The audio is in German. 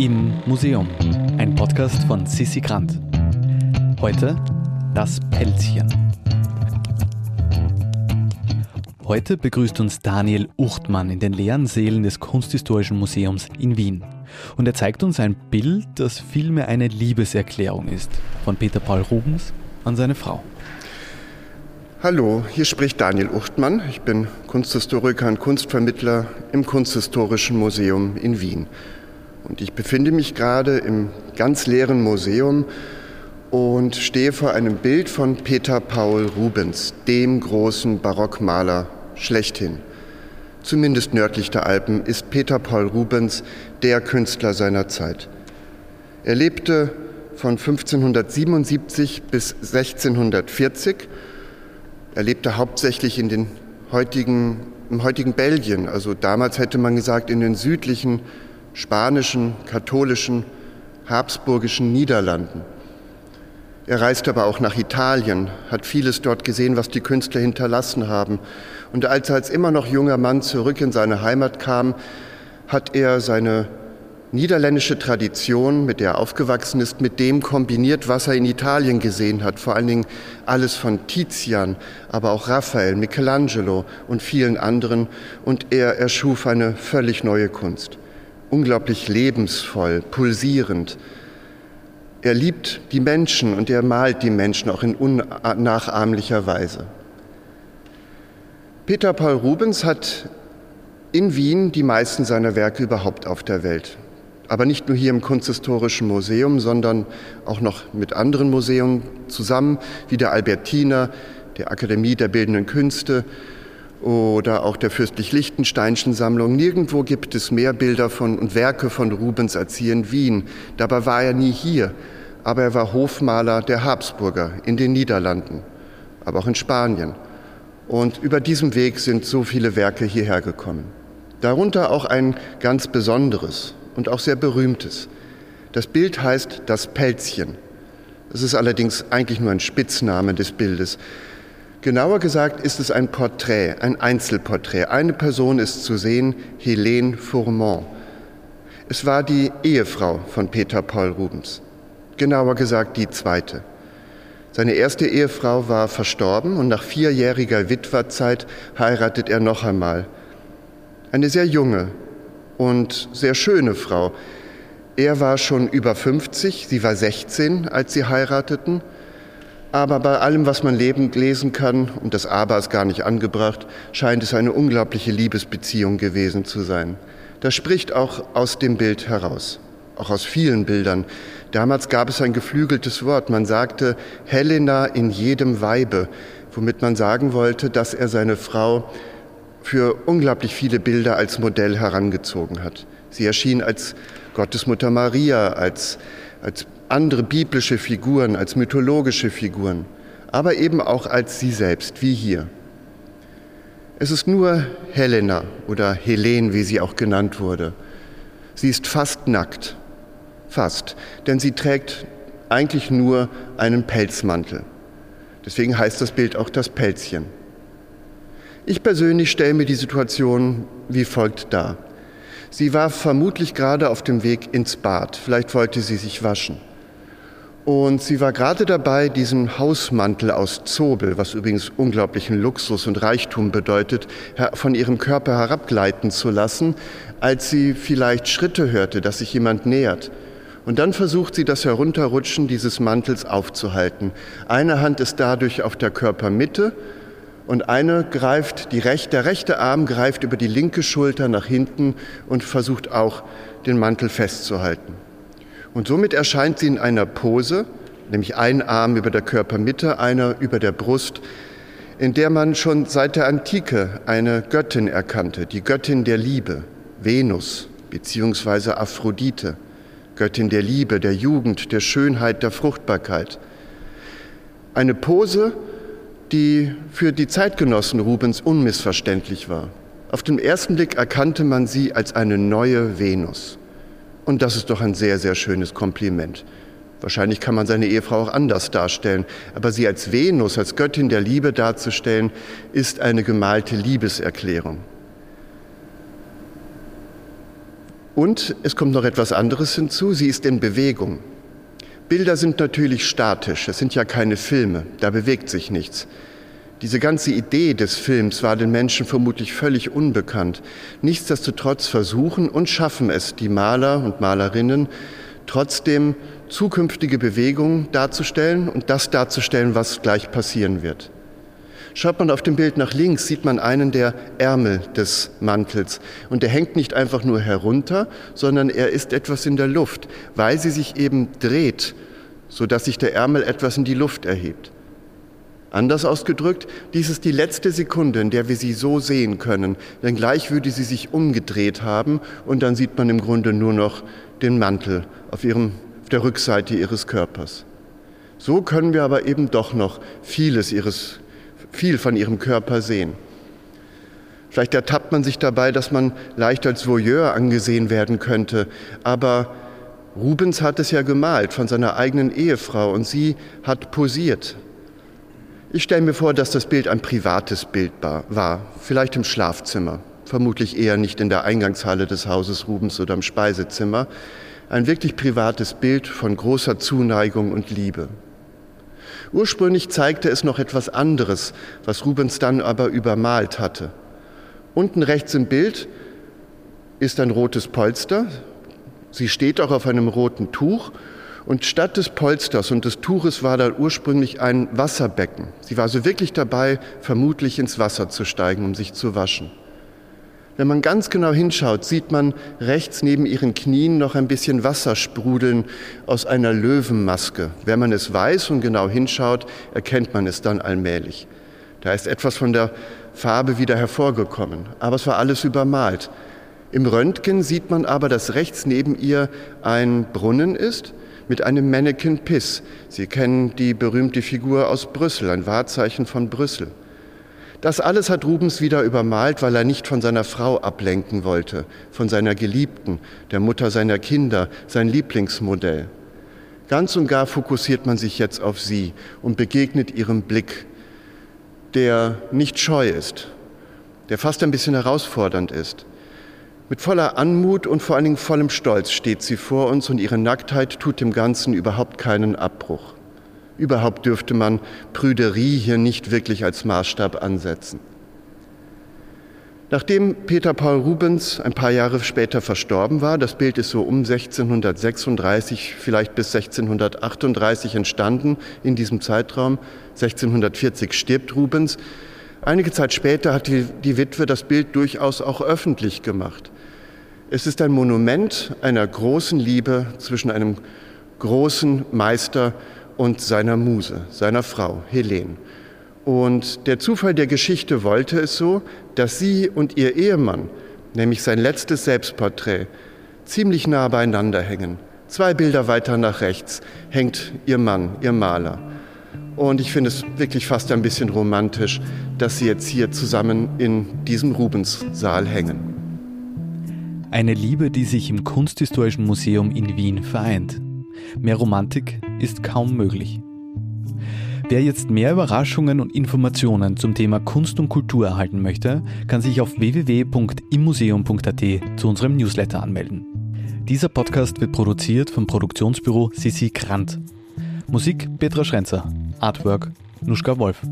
Im Museum, ein Podcast von Sissi Grant. Heute das Pelzchen. Heute begrüßt uns Daniel Uchtmann in den leeren Sälen des Kunsthistorischen Museums in Wien. Und er zeigt uns ein Bild, das vielmehr eine Liebeserklärung ist, von Peter Paul Rubens an seine Frau. Hallo, hier spricht Daniel Uchtmann. Ich bin Kunsthistoriker und Kunstvermittler im Kunsthistorischen Museum in Wien. Und ich befinde mich gerade im ganz leeren Museum und stehe vor einem Bild von Peter Paul Rubens, dem großen Barockmaler schlechthin. Zumindest nördlich der Alpen ist Peter Paul Rubens der Künstler seiner Zeit. Er lebte von 1577 bis 1640 er lebte hauptsächlich in den heutigen, im heutigen Belgien, also damals hätte man gesagt in den südlichen spanischen, katholischen, habsburgischen Niederlanden. Er reiste aber auch nach Italien, hat vieles dort gesehen, was die Künstler hinterlassen haben. Und als er als immer noch junger Mann zurück in seine Heimat kam, hat er seine niederländische Tradition, mit der er aufgewachsen ist, mit dem kombiniert, was er in Italien gesehen hat. Vor allen Dingen alles von Tizian, aber auch Raphael, Michelangelo und vielen anderen. Und er erschuf eine völlig neue Kunst. Unglaublich lebensvoll, pulsierend. Er liebt die Menschen und er malt die Menschen auch in unnachahmlicher Weise. Peter Paul Rubens hat in Wien die meisten seiner Werke überhaupt auf der Welt aber nicht nur hier im Kunsthistorischen Museum, sondern auch noch mit anderen Museen zusammen, wie der Albertiner, der Akademie der Bildenden Künste oder auch der Fürstlich-Liechtensteinschen Sammlung. Nirgendwo gibt es mehr Bilder von und Werke von Rubens als hier in Wien. Dabei war er nie hier, aber er war Hofmaler der Habsburger in den Niederlanden, aber auch in Spanien. Und über diesem Weg sind so viele Werke hierher gekommen. Darunter auch ein ganz besonderes, und auch sehr berühmtes. Das Bild heißt das Pelzchen. Das ist allerdings eigentlich nur ein Spitzname des Bildes. Genauer gesagt ist es ein Porträt, ein Einzelporträt. Eine Person ist zu sehen, Helene Fourmont. Es war die Ehefrau von Peter Paul Rubens. Genauer gesagt die zweite. Seine erste Ehefrau war verstorben und nach vierjähriger Witwerzeit heiratet er noch einmal. Eine sehr junge, und sehr schöne Frau. Er war schon über 50, sie war 16, als sie heirateten. Aber bei allem, was man lebend lesen kann, und das Aber ist gar nicht angebracht, scheint es eine unglaubliche Liebesbeziehung gewesen zu sein. Das spricht auch aus dem Bild heraus, auch aus vielen Bildern. Damals gab es ein geflügeltes Wort. Man sagte Helena in jedem Weibe, womit man sagen wollte, dass er seine Frau für unglaublich viele Bilder als Modell herangezogen hat. Sie erschien als Gottesmutter Maria, als, als andere biblische Figuren, als mythologische Figuren, aber eben auch als sie selbst, wie hier. Es ist nur Helena oder Helen, wie sie auch genannt wurde. Sie ist fast nackt, fast, denn sie trägt eigentlich nur einen Pelzmantel. Deswegen heißt das Bild auch das Pelzchen. Ich persönlich stelle mir die Situation wie folgt dar. Sie war vermutlich gerade auf dem Weg ins Bad. Vielleicht wollte sie sich waschen. Und sie war gerade dabei, diesen Hausmantel aus Zobel, was übrigens unglaublichen Luxus und Reichtum bedeutet, von ihrem Körper herabgleiten zu lassen, als sie vielleicht Schritte hörte, dass sich jemand nähert. Und dann versucht sie, das Herunterrutschen dieses Mantels aufzuhalten. Eine Hand ist dadurch auf der Körpermitte, und eine greift, die rechte, der rechte Arm greift über die linke Schulter nach hinten und versucht auch, den Mantel festzuhalten. Und somit erscheint sie in einer Pose, nämlich ein Arm über der Körpermitte, einer über der Brust, in der man schon seit der Antike eine Göttin erkannte, die Göttin der Liebe, Venus bzw. Aphrodite, Göttin der Liebe, der Jugend, der Schönheit, der Fruchtbarkeit. Eine Pose, die für die Zeitgenossen Rubens unmissverständlich war. Auf den ersten Blick erkannte man sie als eine neue Venus. Und das ist doch ein sehr, sehr schönes Kompliment. Wahrscheinlich kann man seine Ehefrau auch anders darstellen, aber sie als Venus, als Göttin der Liebe darzustellen, ist eine gemalte Liebeserklärung. Und es kommt noch etwas anderes hinzu, sie ist in Bewegung. Bilder sind natürlich statisch, es sind ja keine Filme, da bewegt sich nichts. Diese ganze Idee des Films war den Menschen vermutlich völlig unbekannt. Nichtsdestotrotz versuchen und schaffen es die Maler und Malerinnen, trotzdem zukünftige Bewegungen darzustellen und das darzustellen, was gleich passieren wird. Schaut man auf dem Bild nach links, sieht man einen der Ärmel des Mantels. Und der hängt nicht einfach nur herunter, sondern er ist etwas in der Luft, weil sie sich eben dreht, sodass sich der Ärmel etwas in die Luft erhebt. Anders ausgedrückt, dies ist die letzte Sekunde, in der wir sie so sehen können, denn gleich würde sie sich umgedreht haben und dann sieht man im Grunde nur noch den Mantel auf, ihrem, auf der Rückseite ihres Körpers. So können wir aber eben doch noch vieles ihres viel von ihrem Körper sehen. Vielleicht ertappt man sich dabei, dass man leicht als Voyeur angesehen werden könnte, aber Rubens hat es ja gemalt von seiner eigenen Ehefrau und sie hat posiert. Ich stelle mir vor, dass das Bild ein privates Bild war, vielleicht im Schlafzimmer, vermutlich eher nicht in der Eingangshalle des Hauses Rubens oder im Speisezimmer. Ein wirklich privates Bild von großer Zuneigung und Liebe. Ursprünglich zeigte es noch etwas anderes, was Rubens dann aber übermalt hatte. Unten rechts im Bild ist ein rotes Polster. Sie steht auch auf einem roten Tuch. Und statt des Polsters und des Tuches war da ursprünglich ein Wasserbecken. Sie war also wirklich dabei, vermutlich ins Wasser zu steigen, um sich zu waschen. Wenn man ganz genau hinschaut, sieht man rechts neben ihren Knien noch ein bisschen Wasser sprudeln aus einer Löwenmaske. Wenn man es weiß und genau hinschaut, erkennt man es dann allmählich. Da ist etwas von der Farbe wieder hervorgekommen, aber es war alles übermalt. Im Röntgen sieht man aber, dass rechts neben ihr ein Brunnen ist mit einem Mannequin Piss. Sie kennen die berühmte Figur aus Brüssel, ein Wahrzeichen von Brüssel. Das alles hat Rubens wieder übermalt, weil er nicht von seiner Frau ablenken wollte, von seiner Geliebten, der Mutter seiner Kinder, sein Lieblingsmodell. Ganz und gar fokussiert man sich jetzt auf sie und begegnet ihrem Blick, der nicht scheu ist, der fast ein bisschen herausfordernd ist. Mit voller Anmut und vor allen Dingen vollem Stolz steht sie vor uns und ihre Nacktheit tut dem Ganzen überhaupt keinen Abbruch. Überhaupt dürfte man Prüderie hier nicht wirklich als Maßstab ansetzen. Nachdem Peter Paul Rubens ein paar Jahre später verstorben war, das Bild ist so um 1636, vielleicht bis 1638 entstanden in diesem Zeitraum, 1640 stirbt Rubens, einige Zeit später hat die, die Witwe das Bild durchaus auch öffentlich gemacht. Es ist ein Monument einer großen Liebe zwischen einem großen Meister und seiner Muse, seiner Frau, Helene. Und der Zufall der Geschichte wollte es so, dass sie und ihr Ehemann, nämlich sein letztes Selbstporträt, ziemlich nah beieinander hängen. Zwei Bilder weiter nach rechts hängt ihr Mann, ihr Maler. Und ich finde es wirklich fast ein bisschen romantisch, dass sie jetzt hier zusammen in diesem Rubenssaal hängen. Eine Liebe, die sich im Kunsthistorischen Museum in Wien vereint. Mehr Romantik ist kaum möglich. Wer jetzt mehr Überraschungen und Informationen zum Thema Kunst und Kultur erhalten möchte, kann sich auf www.immuseum.at zu unserem Newsletter anmelden. Dieser Podcast wird produziert vom Produktionsbüro Sissi Grant. Musik Petra Schrenzer, Artwork Nuschka Wolf.